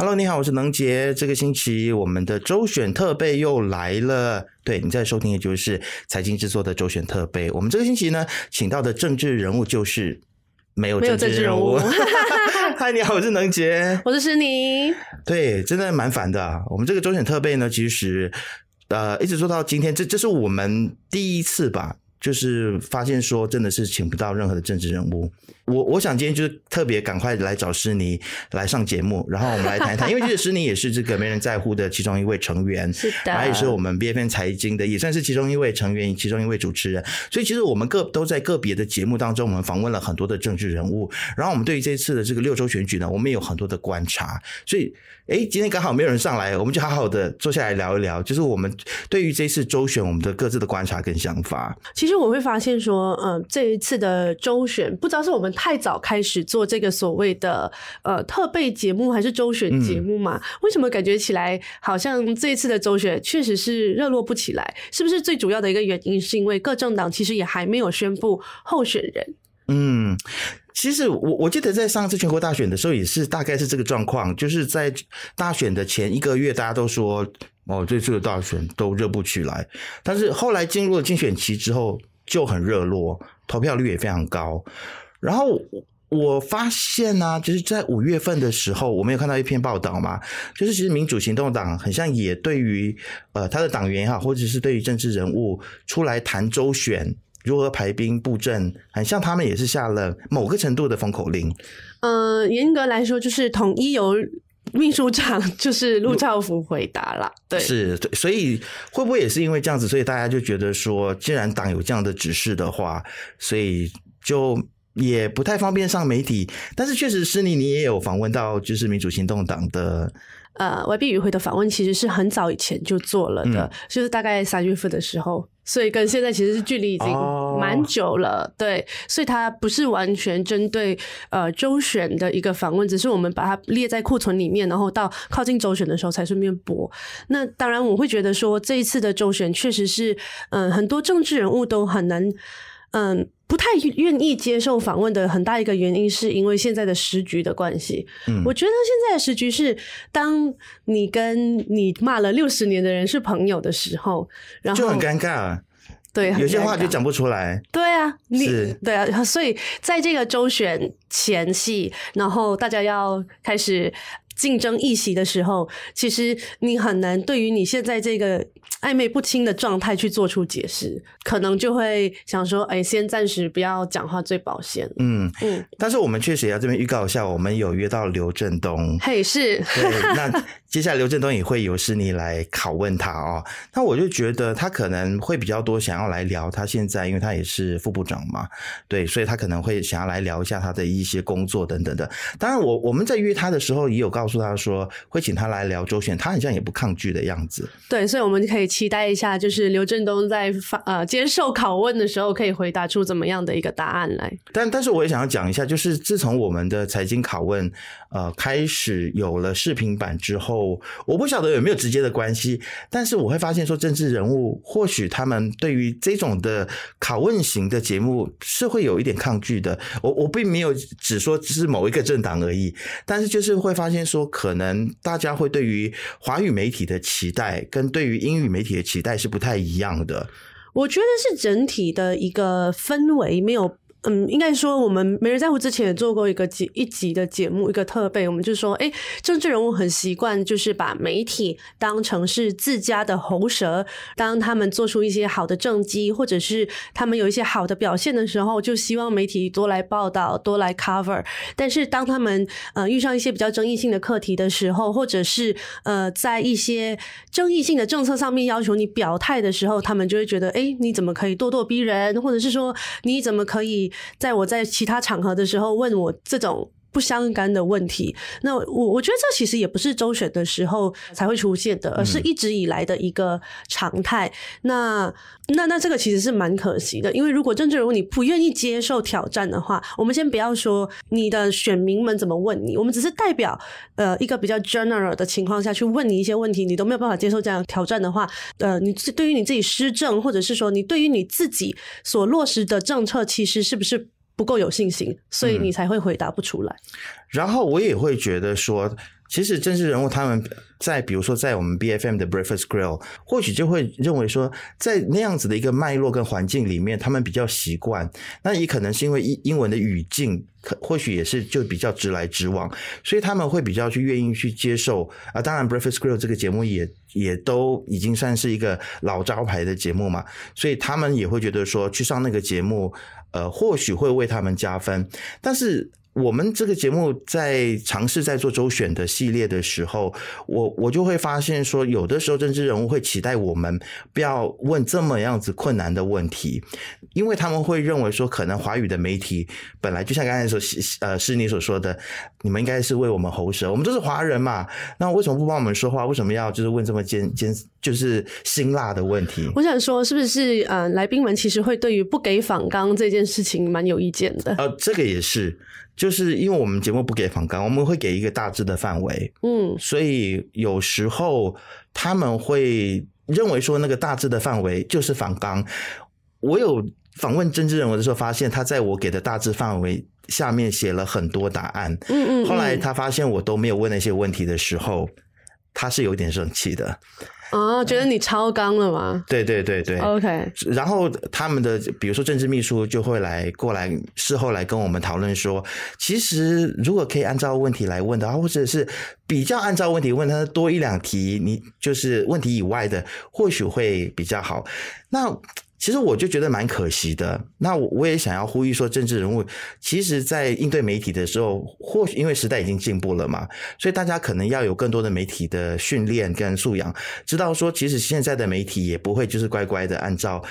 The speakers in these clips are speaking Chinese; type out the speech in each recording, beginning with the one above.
Hello，你好，我是能杰。这个星期我们的周选特备又来了。对，你在收听的就是财经制作的周选特备。我们这个星期呢，请到的政治人物就是没有政治人物。嗨，你好，我是能杰，我是诗妮。对，真的蛮烦的啊。我们这个周选特备呢，其实呃，一直做到今天，这这是我们第一次吧。就是发现说，真的是请不到任何的政治人物。我我想今天就是特别赶快来找诗妮来上节目，然后我们来谈一谈。因为其实诗妮也是这个没人在乎的其中一位成员，是的，然后也是我们 B F N 财经的，也算是其中一位成员，其中一位主持人。所以其实我们个都在个别的节目当中，我们访问了很多的政治人物。然后我们对于这次的这个六周选举呢，我们也有很多的观察。所以，哎，今天刚好没有人上来，我们就好好的坐下来聊一聊，就是我们对于这次周选我们的各自的观察跟想法。其实我会发现说，嗯、呃，这一次的周选，不知道是我们太早开始做这个所谓的呃特备节目，还是周选节目嘛？嗯、为什么感觉起来好像这一次的周选确实是热络不起来？是不是最主要的一个原因是因为各政党其实也还没有宣布候选人？嗯，其实我我记得在上次全国大选的时候也是大概是这个状况，就是在大选的前一个月，大家都说哦，这次的大选都热不起来，但是后来进入了竞选期之后。就很热络，投票率也非常高。然后我发现呢、啊，就是在五月份的时候，我们有看到一篇报道嘛，就是其实民主行动党很像也对于呃他的党员哈，或者是对于政治人物出来谈周选如何排兵布阵，很像他们也是下了某个程度的封口令。呃，严格来说，就是统一由。秘书长就是陆兆福回答了，对，是，所以会不会也是因为这样子，所以大家就觉得说，既然党有这样的指示的话，所以就也不太方便上媒体。但是确实，是你你也有访问到，就是民主行动党的。呃，YB 与会的访问其实是很早以前就做了的，嗯、就是大概三月份的时候，所以跟现在其实是距离已经蛮久了，哦、对，所以它不是完全针对呃周选的一个访问，只是我们把它列在库存里面，然后到靠近周选的时候才顺便播。那当然，我会觉得说这一次的周选确实是，嗯、呃，很多政治人物都很难，嗯、呃。不太愿意接受访问的很大一个原因，是因为现在的时局的关系。嗯，我觉得现在的时局是，当你跟你骂了六十年的人是朋友的时候，然后就很尴尬。对，有些话就讲不出来。对啊，你对啊，所以在这个周选前夕，然后大家要开始竞争一席的时候，其实你很难对于你现在这个。暧昧不清的状态去做出解释，可能就会想说：“哎，先暂时不要讲话最保险。”嗯嗯，但是我们确实也要这边预告一下，我们有约到刘振东。嘿，是。对，那接下来刘振东也会由诗妮来拷问他哦。那我就觉得他可能会比较多想要来聊他现在，因为他也是副部长嘛，对，所以他可能会想要来聊一下他的一些工作等等的。当然我，我我们在约他的时候也有告诉他说会请他来聊周选，他好像也不抗拒的样子。对，所以我们可以。期待一下，就是刘振东在发呃接受拷问的时候，可以回答出怎么样的一个答案来。但但是我也想要讲一下，就是自从我们的财经拷问呃开始有了视频版之后，我不晓得有没有直接的关系，但是我会发现说，政治人物或许他们对于这种的拷问型的节目是会有一点抗拒的。我我并没有只说只是某一个政党而已，但是就是会发现说，可能大家会对于华语媒体的期待跟对于英语媒体的期待是不太一样的，我觉得是整体的一个氛围没有。嗯，应该说我们没人在乎之前也做过一个节一集的节目，一个特备，我们就说，哎，政治人物很习惯就是把媒体当成是自家的喉舌，当他们做出一些好的政绩，或者是他们有一些好的表现的时候，就希望媒体多来报道，多来 cover。但是当他们呃遇上一些比较争议性的课题的时候，或者是呃在一些争议性的政策上面要求你表态的时候，他们就会觉得，哎，你怎么可以咄咄逼人，或者是说你怎么可以。在我在其他场合的时候问我这种不相干的问题，那我我觉得这其实也不是周选的时候才会出现的，而是一直以来的一个常态。那那那这个其实是蛮可惜的，因为如果政治人物你不愿意接受挑战的话，我们先不要说你的选民们怎么问你，我们只是代表呃一个比较 general 的情况下去问你一些问题，你都没有办法接受这样挑战的话，呃，你对于你自己施政，或者是说你对于你自己所落实的政策，其实是不是不够有信心，所以你才会回答不出来。嗯，然后我也会觉得说。其实政治人物他们在比如说在我们 BFM 的 Breakfast Grill，或许就会认为说，在那样子的一个脉络跟环境里面，他们比较习惯。那也可能是因为英英文的语境，可或许也是就比较直来直往，所以他们会比较去愿意去接受啊。当然，Breakfast Grill 这个节目也也都已经算是一个老招牌的节目嘛，所以他们也会觉得说去上那个节目，呃，或许会为他们加分，但是。我们这个节目在尝试在做周选的系列的时候，我我就会发现说，有的时候政治人物会期待我们不要问这么样子困难的问题，因为他们会认为说，可能华语的媒体本来就像刚才说，呃，是你所说的，你们应该是为我们喉舌，我们都是华人嘛，那为什么不帮我们说话？为什么要就是问这么尖尖就是辛辣的问题？我想说，是不是呃，来宾们其实会对于不给访纲这件事情蛮有意见的？呃，这个也是。就是因为我们节目不给访纲，我们会给一个大致的范围，嗯，所以有时候他们会认为说那个大致的范围就是访纲。我有访问政治人物的时候，发现他在我给的大致范围下面写了很多答案，嗯嗯，后来他发现我都没有问那些问题的时候，他是有点生气的。哦，觉得你超纲了吗？对对对对，OK。然后他们的比如说政治秘书就会来过来事后来跟我们讨论说，其实如果可以按照问题来问的话，或者是比较按照问题问他多一两题，你就是问题以外的，或许会比较好。那。其实我就觉得蛮可惜的。那我我也想要呼吁说，政治人物其实，在应对媒体的时候，或许因为时代已经进步了嘛，所以大家可能要有更多的媒体的训练跟素养，知道说，其实现在的媒体也不会就是乖乖的按照，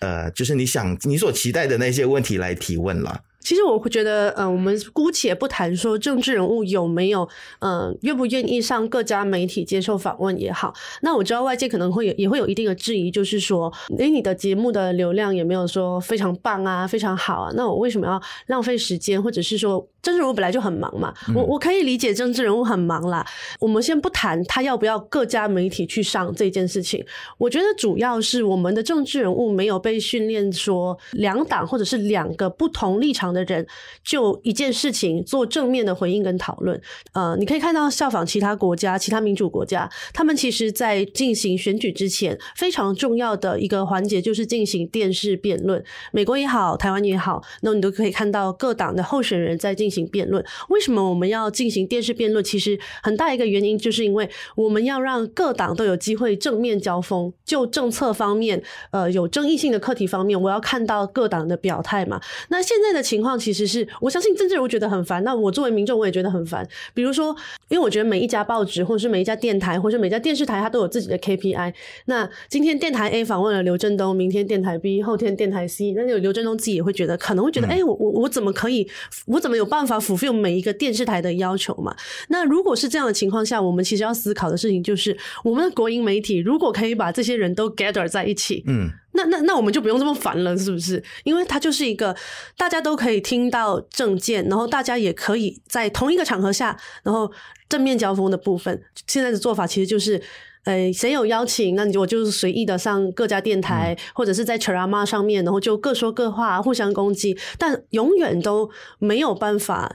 呃，就是你想你所期待的那些问题来提问了。其实我会觉得，嗯，我们姑且不谈说政治人物有没有，嗯，愿不愿意上各家媒体接受访问也好。那我知道外界可能会也会有一定的质疑，就是说，诶，你的节目的流量也没有说非常棒啊，非常好啊，那我为什么要浪费时间，或者是说，政治人物本来就很忙嘛，我我可以理解政治人物很忙啦。我们先不谈他要不要各家媒体去上这件事情，我觉得主要是我们的政治人物没有被训练说两党或者是两个不同立场的人就一件事情做正面的回应跟讨论，呃，你可以看到效仿其他国家、其他民主国家，他们其实在进行选举之前，非常重要的一个环节就是进行电视辩论。美国也好，台湾也好，那你都可以看到各党的候选人在进行辩论。为什么我们要进行电视辩论？其实很大一个原因就是因为我们要让各党都有机会正面交锋，就政策方面，呃，有争议性的课题方面，我要看到各党的表态嘛。那现在的情况其实是，我相信政治人物觉得很烦。那我作为民众，我也觉得很烦。比如说，因为我觉得每一家报纸，或者是每一家电台，或者是每家电视台，它都有自己的 KPI。那今天电台 A 访问了刘振东，明天电台 B，后天电台 C，那有刘振东自己也会觉得，可能会觉得，哎、嗯欸，我我我怎么可以，我怎么有办法 fulfill 每一个电视台的要求嘛？那如果是这样的情况下，我们其实要思考的事情就是，我们的国营媒体如果可以把这些人都 gather 在一起，嗯。那那那我们就不用这么烦了，是不是？因为它就是一个大家都可以听到证件，然后大家也可以在同一个场合下，然后正面交锋的部分。现在的做法其实就是，呃，谁有邀请，那你就我就是随意的上各家电台，嗯、或者是在 Ceramah 上面，然后就各说各话，互相攻击，但永远都没有办法。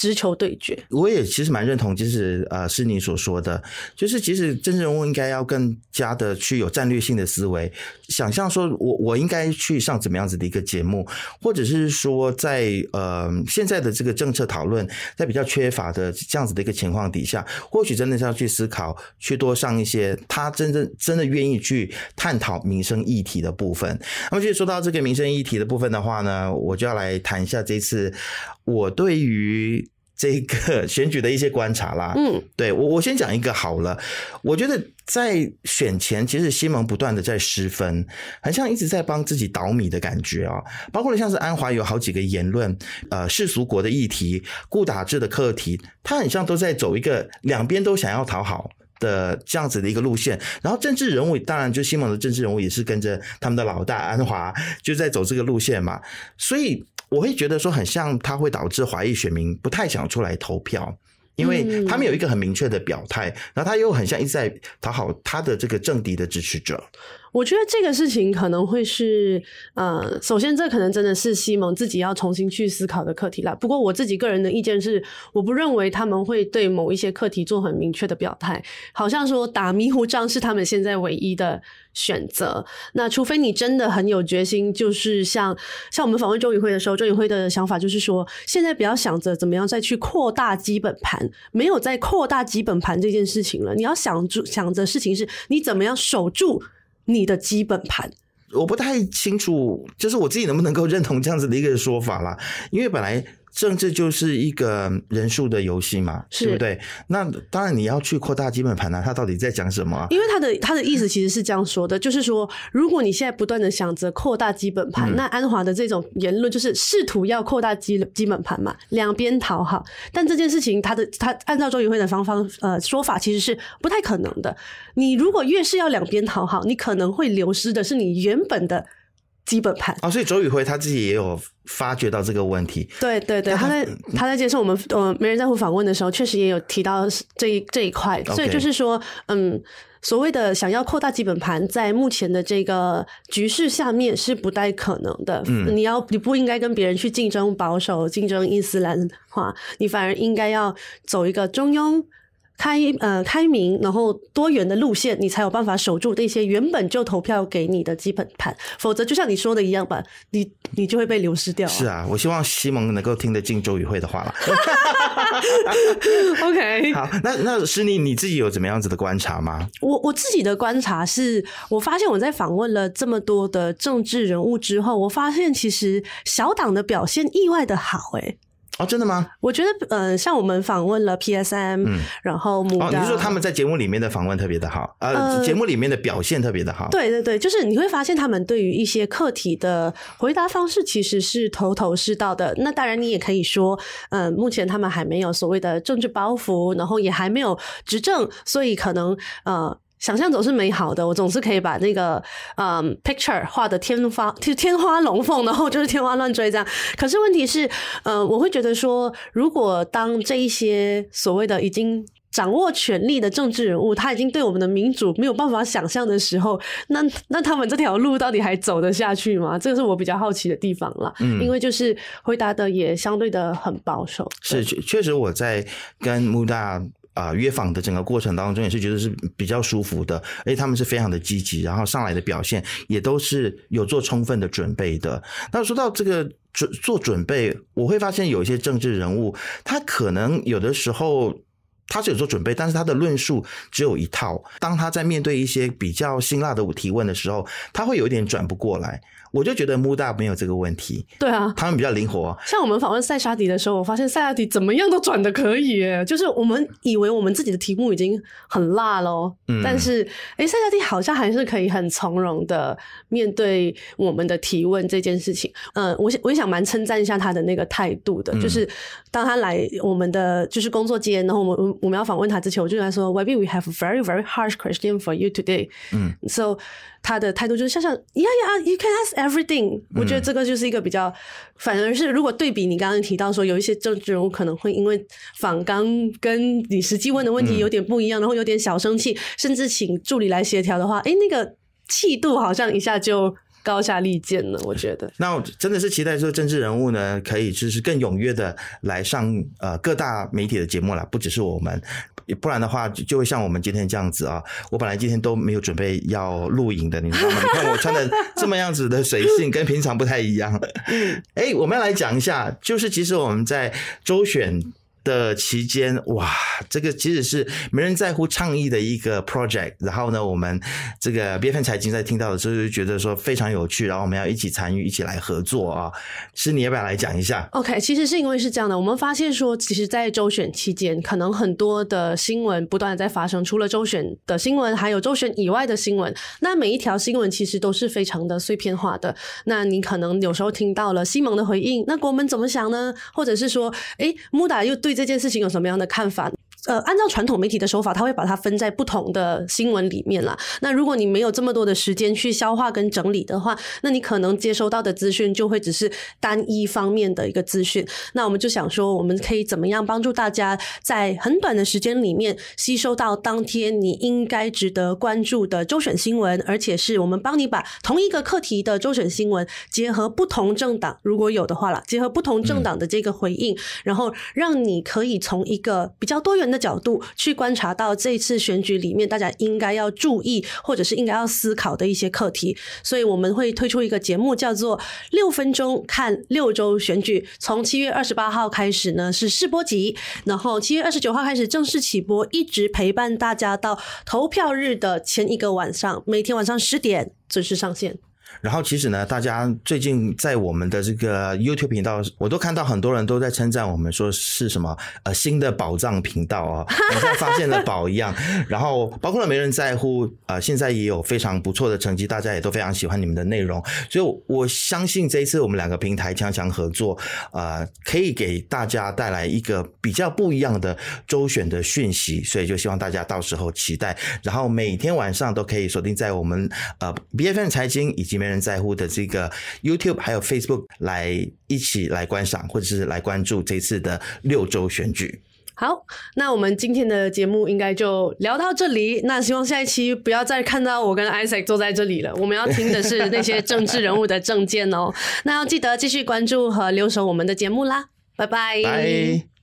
直球对决，我也其实蛮认同，就是呃，是你所说的，就是其实政治人物应该要更加的去有战略性的思维，想象说我我应该去上怎么样子的一个节目，或者是说在呃现在的这个政策讨论在比较缺乏的这样子的一个情况底下，或许真的是要去思考，去多上一些他真正真的愿意去探讨民生议题的部分。那么，就说到这个民生议题的部分的话呢，我就要来谈一下这次我对于。这个选举的一些观察啦，嗯，对，我我先讲一个好了。我觉得在选前，其实西蒙不断的在失分，很像一直在帮自己倒米的感觉啊。包括了像是安华有好几个言论，呃，世俗国的议题、顾打制的课题，他很像都在走一个两边都想要讨好的这样子的一个路线。然后政治人物，当然就西蒙的政治人物也是跟着他们的老大安华就在走这个路线嘛，所以。我会觉得说很像，它会导致华裔选民不太想出来投票，因为他们有一个很明确的表态，然后他又很像一直在讨好他的这个政敌的支持者。我觉得这个事情可能会是，呃，首先这可能真的是西蒙自己要重新去思考的课题啦。不过我自己个人的意见是，我不认为他们会对某一些课题做很明确的表态，好像说打迷糊仗是他们现在唯一的选择。那除非你真的很有决心，就是像像我们访问周宇辉的时候，周宇辉的想法就是说，现在不要想着怎么样再去扩大基本盘，没有再扩大基本盘这件事情了。你要想住想着事情是你怎么样守住。你的基本盘，我不太清楚，就是我自己能不能够认同这样子的一个说法啦，因为本来。政治就是一个人数的游戏嘛，是对不对？那当然你要去扩大基本盘啊，他到底在讲什么？因为他的他的意思其实是这样说的，就是说，如果你现在不断的想着扩大基本盘，嗯、那安华的这种言论就是试图要扩大基基本盘嘛，两边讨好。但这件事情，他的他按照周宇辉的方方呃说法，其实是不太可能的。你如果越是要两边讨好，你可能会流失的是你原本的。基本盘啊，所以周宇辉他自己也有发觉到这个问题。对对对，他，在他在接受我们呃没人在乎访问的时候，确实也有提到这一这一块。所以就是说，嗯，所谓的想要扩大基本盘，在目前的这个局势下面是不太可能的。嗯，你要你不应该跟别人去竞争保守、竞争伊斯兰化，你反而应该要走一个中庸。开呃开明，然后多元的路线，你才有办法守住那些原本就投票给你的基本盘，否则就像你说的一样吧，你你就会被流失掉。是啊，我希望西蒙能够听得进周宇慧的话了。OK，好，那那诗妮你自己有怎么样子的观察吗？我我自己的观察是，我发现我在访问了这么多的政治人物之后，我发现其实小党的表现意外的好，欸，诶哦，真的吗？我觉得，呃，像我们访问了 PSM，嗯，然后母，哦，你是说他们在节目里面的访问特别的好，呃，呃节目里面的表现特别的好。对对对，就是你会发现他们对于一些课题的回答方式其实是头头是道的。那当然，你也可以说，嗯、呃，目前他们还没有所谓的政治包袱，然后也还没有执政，所以可能，呃。想象总是美好的，我总是可以把那个嗯 picture 画的天花天花龙凤，然后就是天花乱坠这样。可是问题是，呃，我会觉得说，如果当这一些所谓的已经掌握权力的政治人物，他已经对我们的民主没有办法想象的时候，那那他们这条路到底还走得下去吗？这个是我比较好奇的地方了。嗯，因为就是回答的也相对的很保守。是，确实我在跟穆大。啊、约访的整个过程当中也是觉得是比较舒服的，而且他们是非常的积极，然后上来的表现也都是有做充分的准备的。那说到这个准做准备，我会发现有一些政治人物，他可能有的时候他是有做准备，但是他的论述只有一套。当他在面对一些比较辛辣的提问的时候，他会有一点转不过来。我就觉得穆大没有这个问题，对啊，他们比较灵活。像我们访问塞沙迪的时候，我发现塞沙迪怎么样都转的可以，耶，就是我们以为我们自己的题目已经很辣喽，嗯，但是哎，塞沙迪好像还是可以很从容的面对我们的提问这件事情。嗯，我我也想蛮称赞一下他的那个态度的，嗯，就是当他来我们的就是工作间，然后我们我们要访问他之前，我就跟他说，Maybe we have a very very harsh question for you today。嗯，So。他的态度就是像像呀呀，you can ask everything。我觉得这个就是一个比较，嗯、反而是如果对比你刚刚提到说有一些政治人物可能会因为访刚跟你实际问的问题有点不一样，嗯、然后有点小生气，甚至请助理来协调的话，哎，那个气度好像一下就高下立见了。我觉得，那我真的是期待说政治人物呢，可以就是更踊跃的来上呃各大媒体的节目了，不只是我们。不然的话，就会像我们今天这样子啊！我本来今天都没有准备要录影的，你知道吗？你看我穿的这么样子的随性，跟平常不太一样。哎，我们要来讲一下，就是其实我们在周选。的期间，哇，这个其实是没人在乎倡议的一个 project。然后呢，我们这个 BFM 财经在听到的时候就觉得说非常有趣，然后我们要一起参与，一起来合作啊。是你要不要来讲一下？OK，其实是因为是这样的，我们发现说，其实，在周选期间，可能很多的新闻不断的在发生，除了周选的新闻，还有周选以外的新闻。那每一条新闻其实都是非常的碎片化的。那你可能有时候听到了西蒙的回应，那国门怎么想呢？或者是说，诶，穆达又对。对这件事情有什么样的看法？呃，按照传统媒体的手法，他会把它分在不同的新闻里面啦。那如果你没有这么多的时间去消化跟整理的话，那你可能接收到的资讯就会只是单一方面的一个资讯。那我们就想说，我们可以怎么样帮助大家在很短的时间里面吸收到当天你应该值得关注的周选新闻，而且是我们帮你把同一个课题的周选新闻结合不同政党，如果有的话啦，结合不同政党的这个回应，嗯、然后让你可以从一个比较多元的角度去观察到这次选举里面大家应该要注意或者是应该要思考的一些课题，所以我们会推出一个节目叫做《六分钟看六周选举》，从七月二十八号开始呢是试播集，然后七月二十九号开始正式起播，一直陪伴大家到投票日的前一个晚上，每天晚上十点准时上线。然后其实呢，大家最近在我们的这个 YouTube 频道，我都看到很多人都在称赞我们，说是什么呃新的宝藏频道啊，好像发现了宝一样。然后包括了没人在乎，呃，现在也有非常不错的成绩，大家也都非常喜欢你们的内容。所以我相信这一次我们两个平台强强合作，呃，可以给大家带来一个比较不一样的周选的讯息。所以就希望大家到时候期待，然后每天晚上都可以锁定在我们呃 BFM 财经以及。没人在乎的这个 YouTube 还有 Facebook 来一起来观赏，或者是来关注这次的六周选举。好，那我们今天的节目应该就聊到这里。那希望下一期不要再看到我跟 Isaac 坐在这里了。我们要听的是那些政治人物的政见哦。那要记得继续关注和留守我们的节目啦。拜拜。